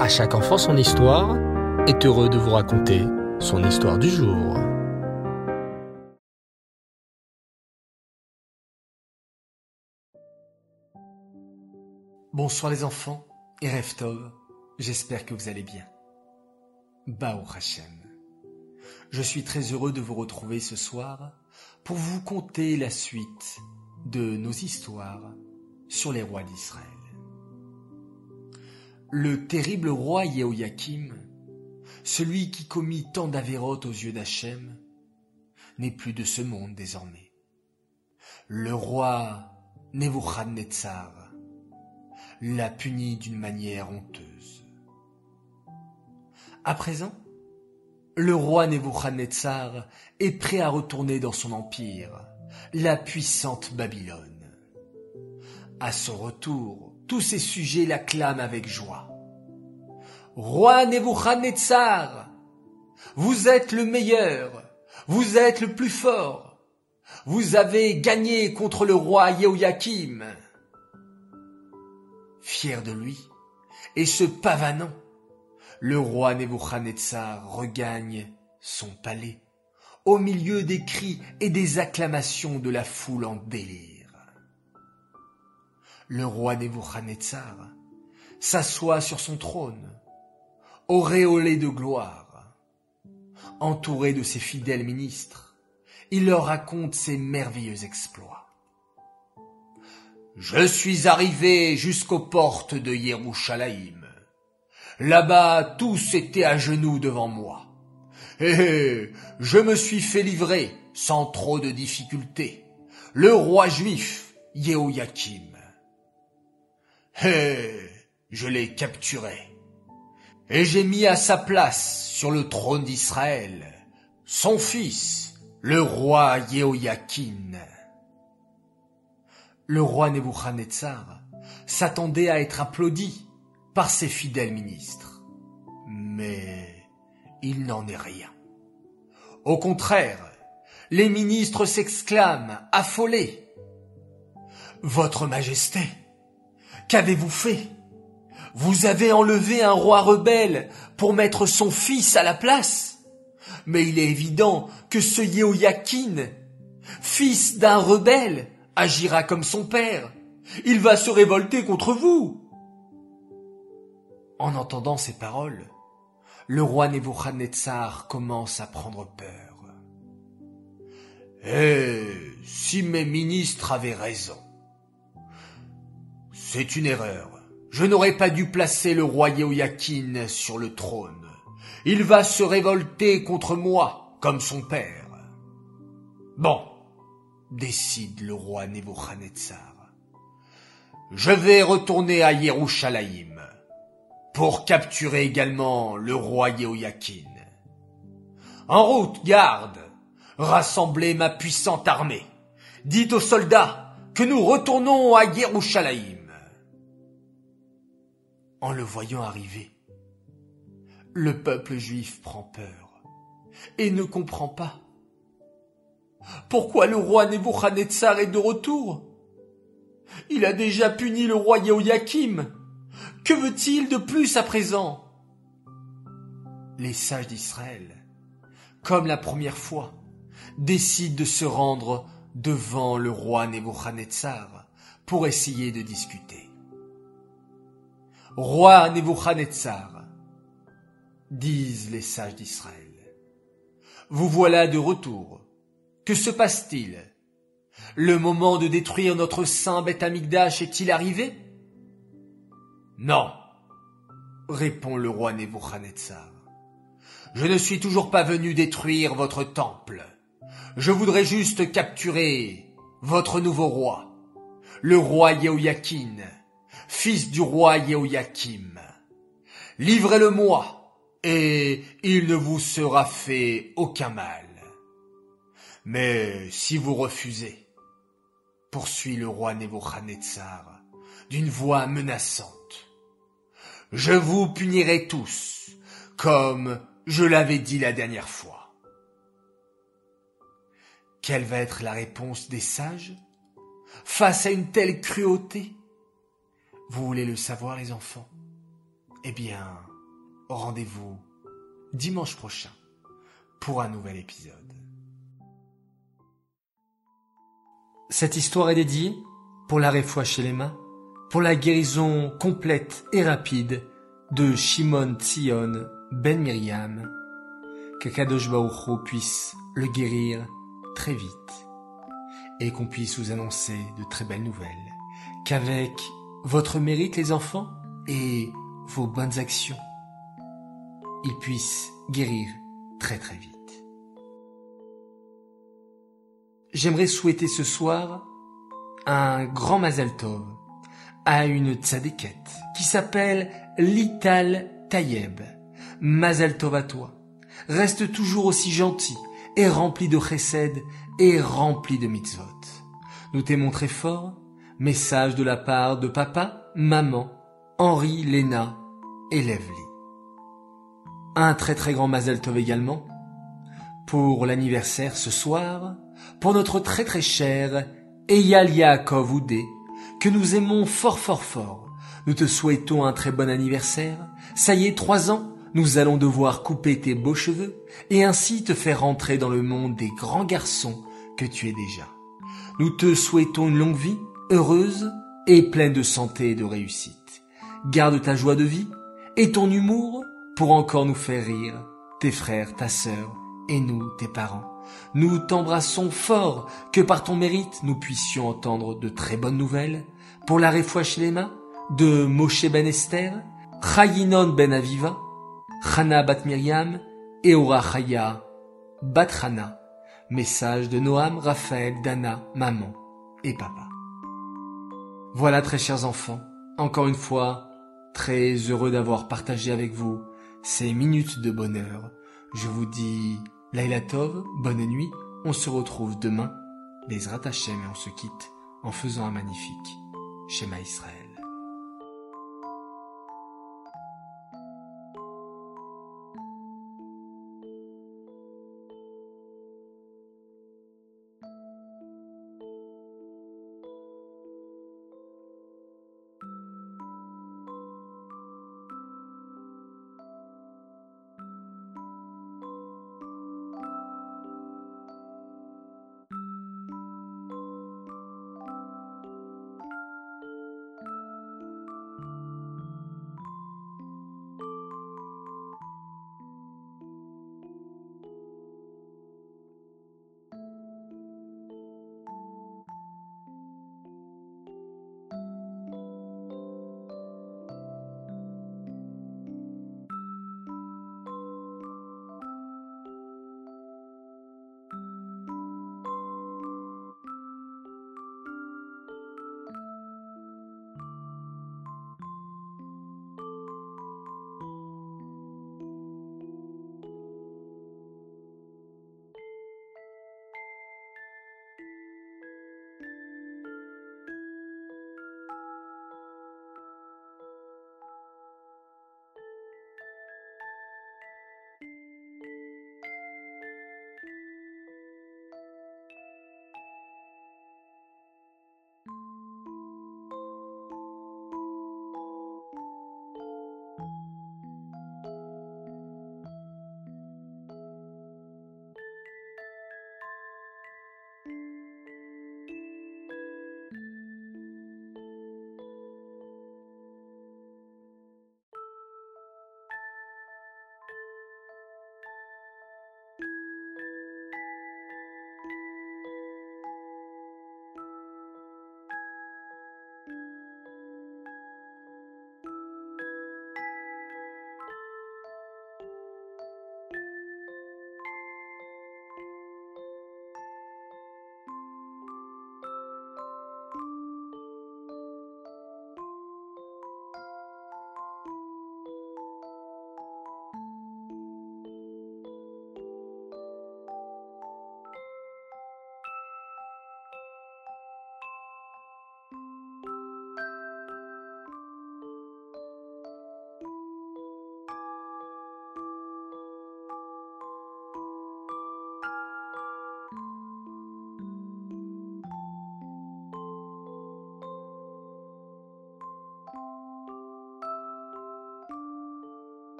À chaque enfant son histoire est heureux de vous raconter son histoire du jour. Bonsoir les enfants et Reftov, j'espère que vous allez bien. Bao Hashem. Je suis très heureux de vous retrouver ce soir pour vous conter la suite de nos histoires sur les rois d'Israël. Le terrible roi Yehoyakim, celui qui commit tant d'avérotes aux yeux d'Hachem, n'est plus de ce monde désormais. Le roi Nebuchadnezzar l'a puni d'une manière honteuse. À présent, le roi Nebuchadnezzar est prêt à retourner dans son empire, la puissante Babylone. À son retour, tous ses sujets l'acclament avec joie. Roi Nebuchadnezzar, vous êtes le meilleur, vous êtes le plus fort, vous avez gagné contre le roi Yehoyakim. Fier de lui, et se pavanant, le roi Nebuchadnezzar regagne son palais, au milieu des cris et des acclamations de la foule en délire le roi Nebuchadnezzar s'assoit sur son trône, auréolé de gloire. Entouré de ses fidèles ministres, il leur raconte ses merveilleux exploits. Je suis arrivé jusqu'aux portes de Yerushalayim. Là-bas, tous étaient à genoux devant moi. Et je me suis fait livrer, sans trop de difficulté, le roi juif Yehoyakim. Je l'ai capturé. Et j'ai mis à sa place sur le trône d'Israël son fils, le roi Yehoyakin. Le roi Nebuchadnezzar s'attendait à être applaudi par ses fidèles ministres. Mais il n'en est rien. Au contraire, les ministres s'exclament, affolés. Votre Majesté, Qu'avez-vous fait? Vous avez enlevé un roi rebelle pour mettre son fils à la place Mais il est évident que ce Yehoyakin, fils d'un rebelle, agira comme son père. Il va se révolter contre vous. En entendant ces paroles, le roi Nebuchadnezzar commence à prendre peur. Eh, si mes ministres avaient raison, c'est une erreur. Je n'aurais pas dû placer le roi Yehoyakin sur le trône. Il va se révolter contre moi, comme son père. Bon, décide le roi Nebuchadnezzar. Je vais retourner à Yerushalayim pour capturer également le roi Yehoyakin. En route, garde, rassemblez ma puissante armée. Dites aux soldats que nous retournons à Yerushalayim en le voyant arriver. Le peuple juif prend peur et ne comprend pas. Pourquoi le roi Nebuchadnezzar est de retour Il a déjà puni le roi Yehoyakim. Que veut-il de plus à présent? Les sages d'Israël, comme la première fois, décident de se rendre devant le roi Nebuchadnezzar pour essayer de discuter roi Nebuchadnezzar, disent les sages d'Israël. Vous voilà de retour. Que se passe-t-il? Le moment de détruire notre saint Beth Amikdash est-il arrivé? Non, répond le roi Nebuchadnezzar. Je ne suis toujours pas venu détruire votre temple. Je voudrais juste capturer votre nouveau roi, le roi Yehoyakin, fils du roi Yehoyakim. Livrez-le-moi, et il ne vous sera fait aucun mal. Mais si vous refusez, poursuit le roi Nebuchadnezzar d'une voix menaçante, je vous punirai tous, comme je l'avais dit la dernière fois. Quelle va être la réponse des sages face à une telle cruauté? Vous voulez le savoir, les enfants? Eh bien, rendez-vous dimanche prochain pour un nouvel épisode. Cette histoire est dédiée pour la réfoua chez les mains, pour la guérison complète et rapide de Shimon Tzion Ben Miriam, que Kadosh puisse le guérir très vite et qu'on puisse vous annoncer de très belles nouvelles, qu'avec votre mérite les enfants et vos bonnes actions, il puisse guérir très très vite. J'aimerais souhaiter ce soir un grand Mazel Tov à une tzadékette qui s'appelle Lital Tayeb. Mazel Tov à toi. Reste toujours aussi gentil et rempli de chesed et rempli de mitzvot. Nous t'aimons très fort. Message de la part de papa, maman, Henri, Léna et Levli. Un très très grand Mazel Tov également pour l'anniversaire ce soir, pour notre très très cher Eyal Yaakov Oudé, que nous aimons fort fort fort. Nous te souhaitons un très bon anniversaire. Ça y est, trois ans, nous allons devoir couper tes beaux cheveux et ainsi te faire entrer dans le monde des grands garçons que tu es déjà. Nous te souhaitons une longue vie, heureuse et pleine de santé et de réussite. Garde ta joie de vie et ton humour pour encore nous faire rire, tes frères, ta sœur et nous, tes parents. Nous t'embrassons fort, que par ton mérite nous puissions entendre de très bonnes nouvelles, pour la mains de Moshe ben Esther, Chayinon ben Aviva, Chana bat Miriam et Chaya bat. Message de Noam, Raphaël, Dana, maman et papa. Voilà très chers enfants, encore une fois, très heureux d'avoir partagé avec vous ces minutes de bonheur. Je vous dis Laila Tov, bonne nuit, on se retrouve demain, les Hashem et on se quitte en faisant un magnifique schéma Israël.